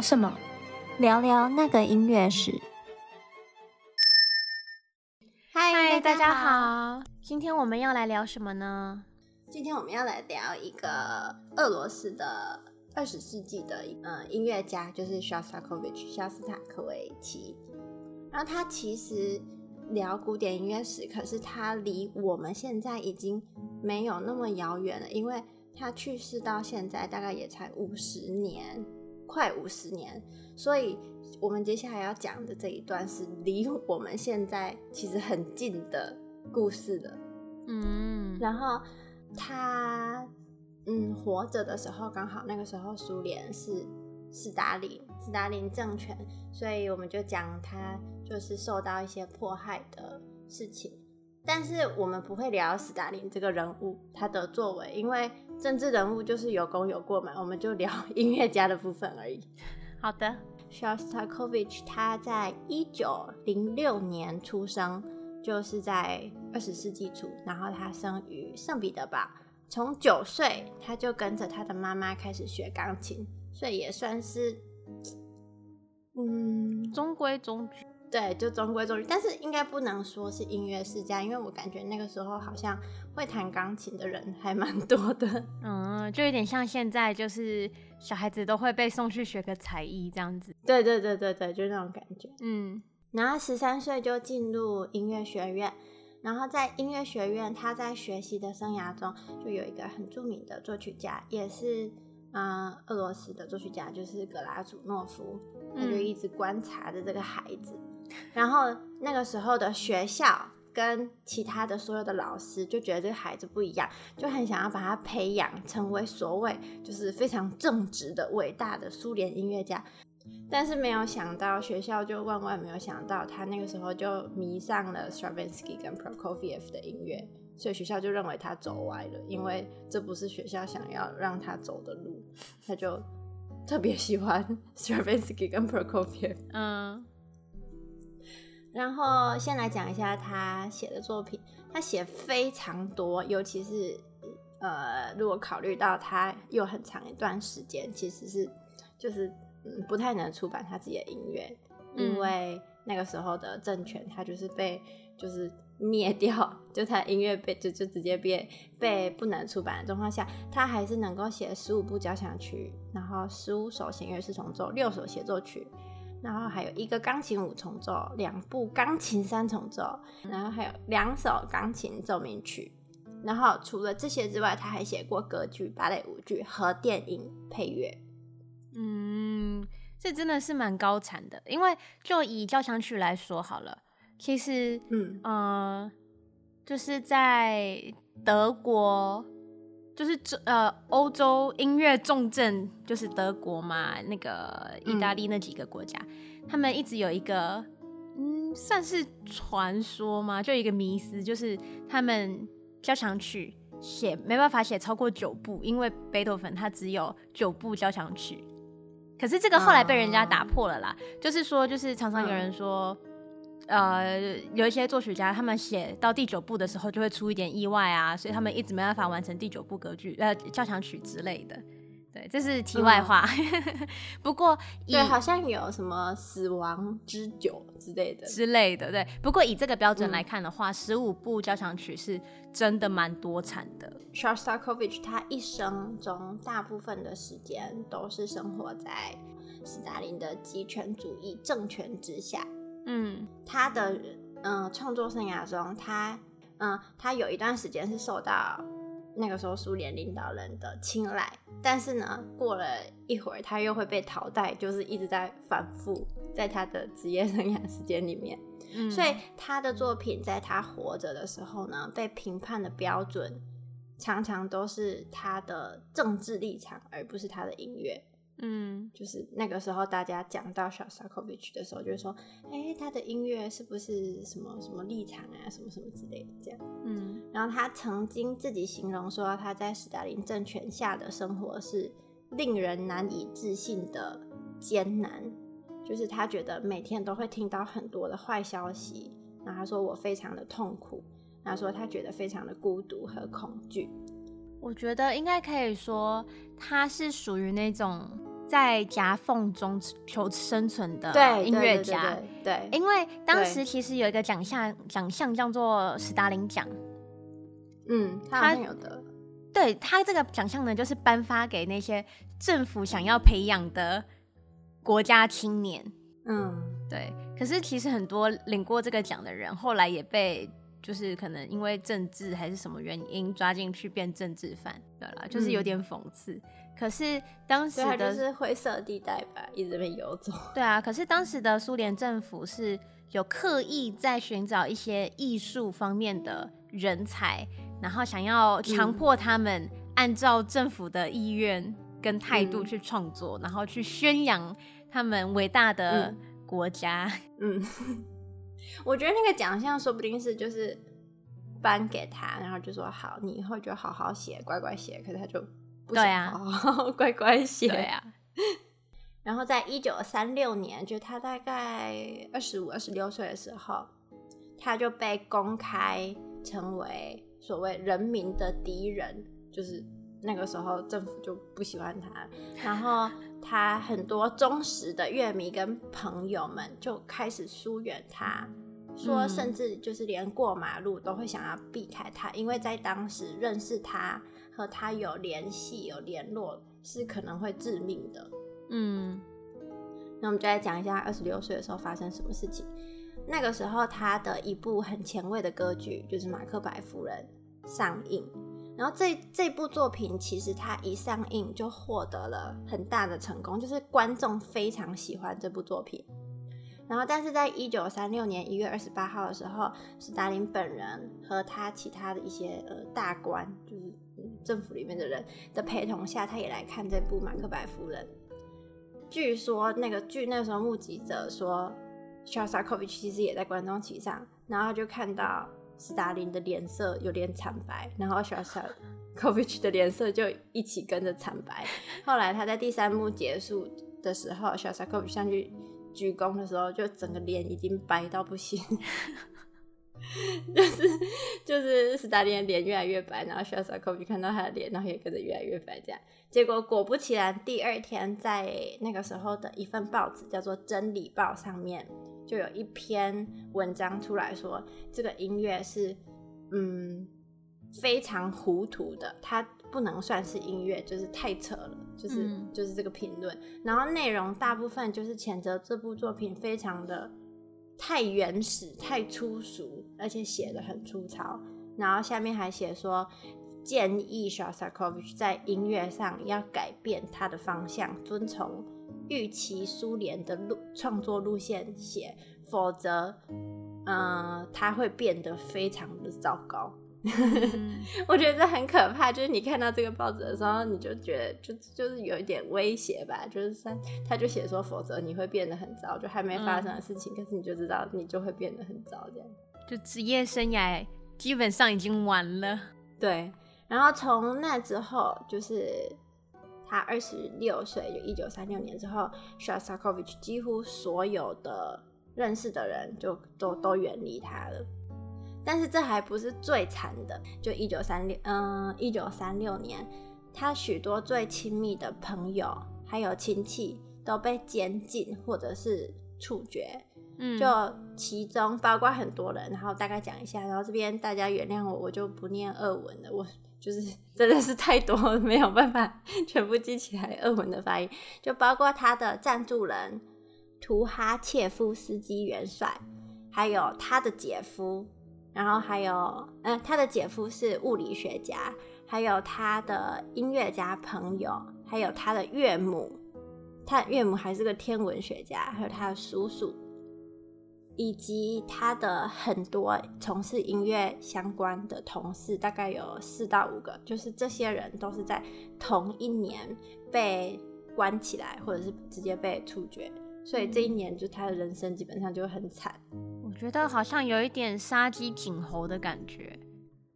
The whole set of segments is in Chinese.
聊什么？聊聊那个音乐史。嗨，大家好，今天我们要来聊什么呢？今天我们要来聊一个俄罗斯的二十世纪的呃音乐家，就是 Shostakovich 肖斯塔科维奇。然后他其实聊古典音乐史，可是他离我们现在已经没有那么遥远了，因为他去世到现在大概也才五十年，快五十年。所以我们接下来要讲的这一段是离我们现在其实很近的故事的。嗯，然后。他嗯活着的时候，刚好那个时候苏联是斯大林斯大林政权，所以我们就讲他就是受到一些迫害的事情。但是我们不会聊斯大林这个人物他的作为，因为政治人物就是有功有过嘛，我们就聊 音乐家的部分而已。好的，Shostakovich 他在一九零六年出生。就是在二十世纪初，然后他生于圣彼得堡。从九岁他就跟着他的妈妈开始学钢琴，所以也算是，嗯，中规中矩。对，就中规中矩。但是应该不能说是音乐世家，因为我感觉那个时候好像会弹钢琴的人还蛮多的。嗯，就有点像现在，就是小孩子都会被送去学个才艺这样子。对对对对对，就那种感觉。嗯。然后十三岁就进入音乐学院，然后在音乐学院，他在学习的生涯中就有一个很著名的作曲家，也是嗯、呃、俄罗斯的作曲家，就是格拉祖诺夫，他就一直观察着这个孩子。嗯、然后那个时候的学校跟其他的所有的老师就觉得这个孩子不一样，就很想要把他培养成为所谓就是非常正直的伟大的苏联音乐家。但是没有想到，学校就万万没有想到，他那个时候就迷上了 Stravinsky 跟 Prokofiev 的音乐，所以学校就认为他走歪了，因为这不是学校想要让他走的路，他就特别喜欢 Stravinsky 跟 Prokofiev。嗯，然后先来讲一下他写的作品，他写非常多，尤其是呃，如果考虑到他有很长一段时间，其实是就是。嗯，不太能出版他自己的音乐，因为那个时候的政权，他就是被就是灭掉，就他音乐被就就直接被被不能出版的状况下，他还是能够写十五部交响曲，然后十五首弦乐四重奏，六首协奏曲，然后还有一个钢琴五重奏，两部钢琴三重奏，然后还有两首钢琴奏鸣曲，然后除了这些之外，他还写过歌剧、芭蕾舞剧和电影配乐。嗯，这真的是蛮高产的，因为就以交响曲来说好了，其实，嗯呃，就是在德国，就是呃欧洲音乐重镇就是德国嘛，那个意大利那几个国家，嗯、他们一直有一个嗯算是传说嘛，就一个迷思，就是他们交响曲写没办法写超过九部，因为贝多芬他只有九部交响曲。可是这个后来被人家打破了啦，嗯、就是说，就是常常有人说，嗯、呃，有一些作曲家他们写到第九部的时候就会出一点意外啊，所以他们一直没办法完成第九部歌剧呃交响曲之类的。对，这是题外话。嗯、不过，对，好像有什么死亡之酒之类的之类的。对，不过以这个标准来看的话，十五、嗯、部交响曲是真的蛮多产的。Shostakovich 他一生中大部分的时间都是生活在斯大林的极权主义政权之下。嗯，他的嗯创、呃、作生涯中，他嗯、呃、他有一段时间是受到。那个时候，苏联领导人的青睐，但是呢，过了一会儿，他又会被淘汰，就是一直在反复在他的职业生涯时间里面。嗯，所以他的作品在他活着的时候呢，被评判的标准常常都是他的政治立场，而不是他的音乐。嗯，就是那个时候，大家讲到 Shostakovich 的时候，就是说，哎、欸，他的音乐是不是什么什么立场啊，什么什么之类的这样。嗯，然后他曾经自己形容说，他在斯大林政权下的生活是令人难以置信的艰难，就是他觉得每天都会听到很多的坏消息，然后他说我非常的痛苦，然后说他觉得非常的孤独和恐惧。我觉得应该可以说，他是属于那种。在夹缝中求生存的音乐家。对，因为当时其实有一个奖项，奖项叫做史达林奖。嗯，他有的。对，他这个奖项呢，就是颁发给那些政府想要培养的国家青年。嗯，对。可是其实很多领过这个奖的人，后来也被。就是可能因为政治还是什么原因抓进去变政治犯，对啦，就是有点讽刺。嗯、可是当时的就是灰色地带吧，一直被游走。对啊，可是当时的苏联政府是有刻意在寻找一些艺术方面的人才，然后想要强迫他们按照政府的意愿跟态度去创作，嗯、然后去宣扬他们伟大的国家。嗯。嗯我觉得那个奖项说不定是就是颁给他，然后就说好，你以后就好好写，乖乖写。可是他就不想好好 乖乖写。对啊。然后在一九三六年，就他大概二十五、二十六岁的时候，他就被公开成为所谓人民的敌人，就是那个时候政府就不喜欢他，然后。他很多忠实的乐迷跟朋友们就开始疏远他，说甚至就是连过马路都会想要避开他，因为在当时认识他和他有联系、有联络是可能会致命的。嗯，那我们就来讲一下二十六岁的时候发生什么事情。那个时候，他的一部很前卫的歌剧就是《马克白夫人》上映。然后这这部作品其实它一上映就获得了很大的成功，就是观众非常喜欢这部作品。然后，但是在一九三六年一月二十八号的时候，史达林本人和他其他的一些呃大官，就是政府里面的人的陪同下，他也来看这部《马克白夫人》。据说那个据那时候目击者说，肖斯塔科维奇其实也在观众席上，然后就看到。斯大林的脸色有点惨白，然后肖斯塔科维奇的脸色就一起跟着惨白。后来他在第三幕结束的时候，肖斯塔科维奇上去鞠躬的时候，就整个脸已经白到不行，就是就是斯大林的脸越来越白，然后肖斯塔科维奇看到他的脸，然后也跟着越来越白。这样，结果果不其然，第二天在那个时候的一份报纸叫做《真理报》上面。就有一篇文章出来说，这个音乐是嗯非常糊涂的，它不能算是音乐，就是太扯了，就是、嗯、就是这个评论。然后内容大部分就是谴责这部作品非常的太原始、太粗俗，而且写的很粗糙。然后下面还写说，建议小 sacovich 在音乐上要改变他的方向，遵从。预期苏联的路创作路线写，否则，嗯、呃，他会变得非常的糟糕。嗯、我觉得这很可怕，就是你看到这个报纸的时候，你就觉得就就是有一点威胁吧，就是他他就写说，否则你会变得很糟，就还没发生的事情，嗯、可是你就知道你就会变得很糟，这样。就职业生涯基本上已经完了。对，然后从那之后就是。他二十六岁，就一九三六年之后，s h o s t a k o v i c h 几乎所有的认识的人就都都远离他了。但是这还不是最惨的，就一九三六，嗯，一九三六年，他许多最亲密的朋友还有亲戚都被监禁或者是处决。嗯，就其中包括很多人，然后大概讲一下，然后这边大家原谅我，我就不念俄文了，我。就是 真的是太多，没有办法全部记起来俄文的发音，就包括他的赞助人图哈切夫斯基元帅，还有他的姐夫，然后还有、呃，他的姐夫是物理学家，还有他的音乐家朋友，还有他的岳母，他岳母还是个天文学家，还有他的叔叔。以及他的很多从事音乐相关的同事，大概有四到五个，就是这些人都是在同一年被关起来，或者是直接被处决，所以这一年就他的人生基本上就很惨。我觉得好像有一点杀鸡儆猴的感觉，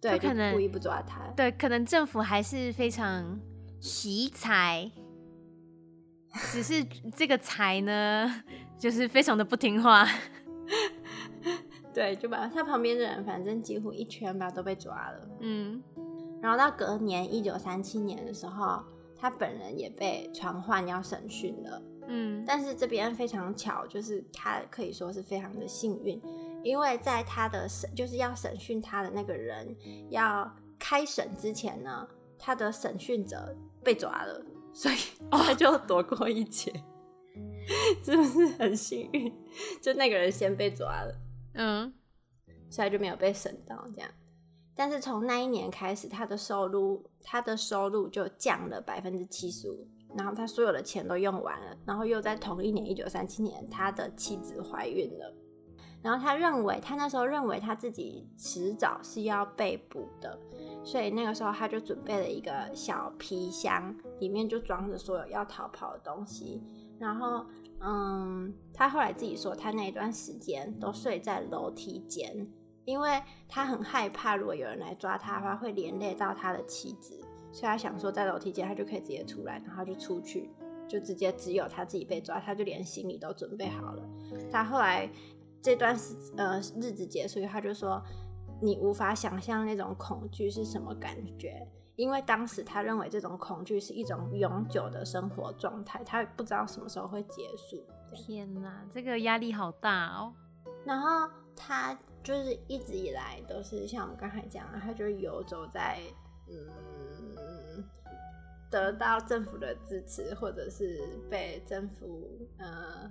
对，可能故意不抓他，对，可能政府还是非常惜才，只是这个才呢，就是非常的不听话。对，就把他旁边的人，反正几乎一圈吧都被抓了。嗯，然后到隔年一九三七年的时候，他本人也被传唤要审讯了。嗯，但是这边非常巧，就是他可以说是非常的幸运，因为在他的审就是要审讯他的那个人要开审之前呢，他的审讯者被抓了，所以 他就躲过一劫，是不是很幸运？就那个人先被抓了，嗯，所以就没有被审到这样。但是从那一年开始，他的收入他的收入就降了百分之七十五。然后他所有的钱都用完了，然后又在同一年一九三七年，他的妻子怀孕了。然后他认为，他那时候认为他自己迟早是要被捕的，所以那个时候他就准备了一个小皮箱，里面就装着所有要逃跑的东西。然后，嗯，他后来自己说，他那一段时间都睡在楼梯间，因为他很害怕，如果有人来抓他的话，会连累到他的妻子。所以他想说，在楼梯间他就可以直接出来，然后就出去，就直接只有他自己被抓，他就连行李都准备好了。他后来这段时呃日子结束，他就说，你无法想象那种恐惧是什么感觉，因为当时他认为这种恐惧是一种永久的生活状态，他不知道什么时候会结束。天哪，这个压力好大哦。然后他就是一直以来都是像我们刚才讲的，他就游走在嗯。得到政府的支持，或者是被政府呃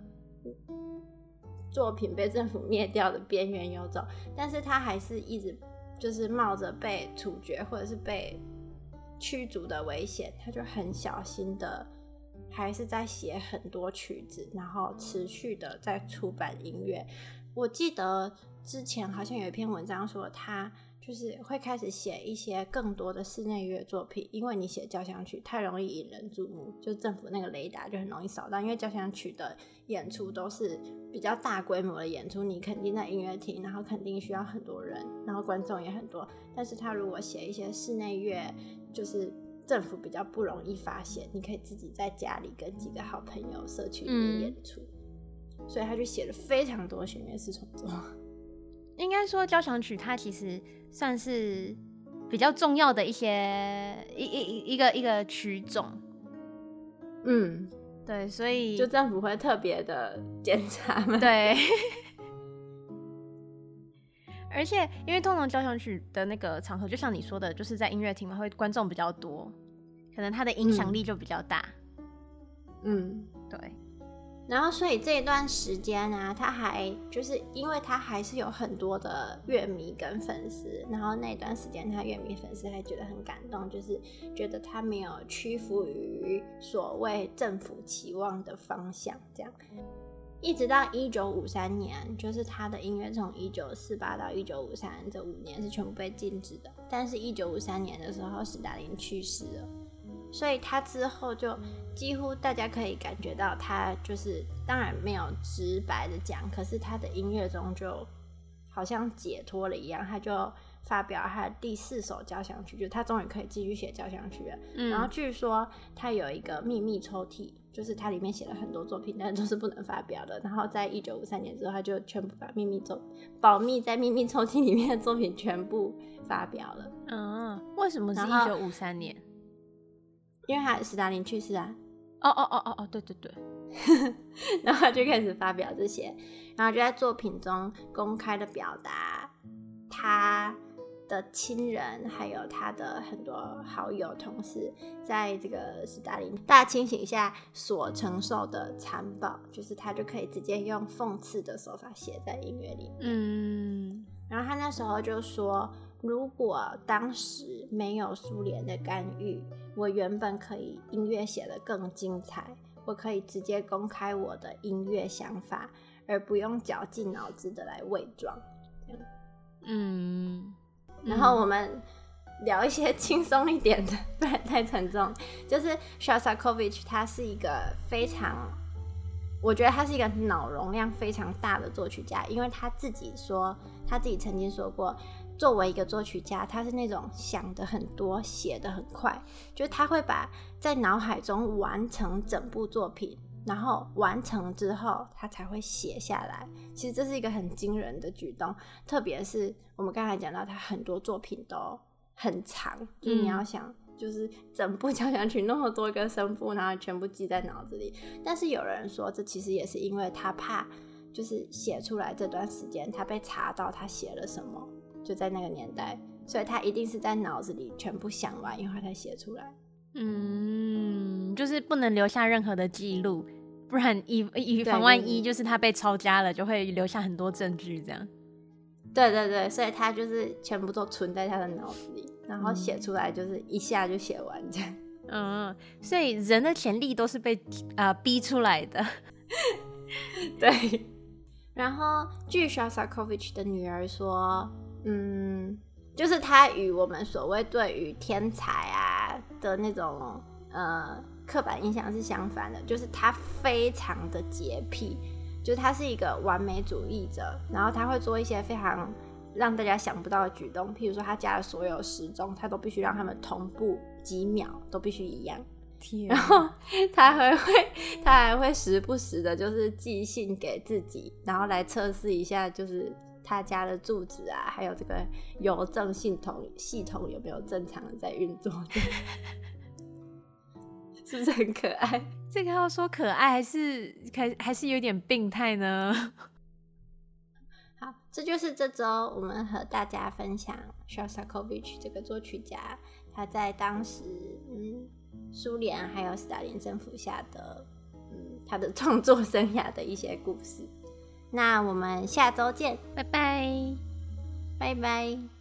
作品被政府灭掉的边缘游走，但是他还是一直就是冒着被处决或者是被驱逐的危险，他就很小心的还是在写很多曲子，然后持续的在出版音乐。我记得之前好像有一篇文章说他。就是会开始写一些更多的室内乐作品，因为你写交响曲太容易引人注目，就政府那个雷达就很容易扫到。因为交响曲的演出都是比较大规模的演出，你肯定在音乐厅，然后肯定需要很多人，然后观众也很多。但是他如果写一些室内乐，就是政府比较不容易发现，你可以自己在家里跟几个好朋友社区里演出，嗯、所以他就写了非常多弦乐四重奏。应该说交响曲它其实。算是比较重要的一些一一一一个一个曲种，嗯，对，所以就政府会特别的检查嘛，对。而且因为通常交响曲的那个场合，就像你说的，就是在音乐厅嘛，会观众比较多，可能它的影响力就比较大，嗯，对。然后，所以这一段时间呢、啊，他还就是因为他还是有很多的乐迷跟粉丝。然后那段时间，他乐迷粉丝还觉得很感动，就是觉得他没有屈服于所谓政府期望的方向。这样，一直到一九五三年，就是他的音乐从一九四八到一九五三这五年是全部被禁止的。但是，一九五三年的时候，史大林去世了。所以他之后就几乎大家可以感觉到他就是，当然没有直白的讲，可是他的音乐中就好像解脱了一样，他就发表他的第四首交响曲，就他终于可以继续写交响曲了。嗯。然后据说他有一个秘密抽屉，就是他里面写了很多作品，但都是不能发表的。然后在一九五三年之后，他就全部把秘密抽保密在秘密抽屉里面的作品全部发表了。嗯，为什么是一九五三年？因为他斯大林去世啊，哦哦哦哦哦，对对对，然后他就开始发表这些，然后就在作品中公开的表达他的亲人，还有他的很多好友、同事，在这个斯大林大清醒下所承受的残暴，就是他就可以直接用讽刺的手法写在音乐里面。嗯，然后他那时候就说。如果当时没有苏联的干预，我原本可以音乐写得更精彩，我可以直接公开我的音乐想法，而不用绞尽脑汁的来伪装。嗯，然后我们聊一些 轻松一点的，不然太沉重。就是 Shostakovich，他是一个非常，我觉得他是一个脑容量非常大的作曲家，因为他自己说，他自己曾经说过。作为一个作曲家，他是那种想的很多、写的很快，就是他会把在脑海中完成整部作品，然后完成之后他才会写下来。其实这是一个很惊人的举动，特别是我们刚才讲到他很多作品都很长，就是你要想就是整部交响曲那么多个声部，然后全部记在脑子里。但是有人说，这其实也是因为他怕，就是写出来这段时间他被查到他写了什么，就在那个年代，所以他一定是在脑子里全部想完以后才写出来。嗯，就是不能留下任何的记录，不然以以防万一，就是他被抄家了，就会留下很多证据这样。对对对，所以他就是全部都存在他的脑子里，然后写出来就是一下就写完这样。嗯，所以人的潜力都是被啊、呃、逼出来的。对。然后据 Shostakovich 的女儿说，嗯，就是他与我们所谓对于天才啊的那种呃刻板印象是相反的，就是他非常的洁癖。就他是一个完美主义者，然后他会做一些非常让大家想不到的举动，譬如说他家的所有时钟，他都必须让他们同步几秒，都必须一样。天。然后他还会，他还会时不时的，就是寄信给自己，然后来测试一下，就是他家的住址啊，还有这个邮政系统系统有没有正常的在运作。是不是很可爱？这个要说可爱还是还还是有点病态呢？好，这就是这周我们和大家分享 Shostakovich 这个作曲家，他在当时嗯苏联还有斯大林政府下的嗯他的创作生涯的一些故事。那我们下周见，拜拜，拜拜。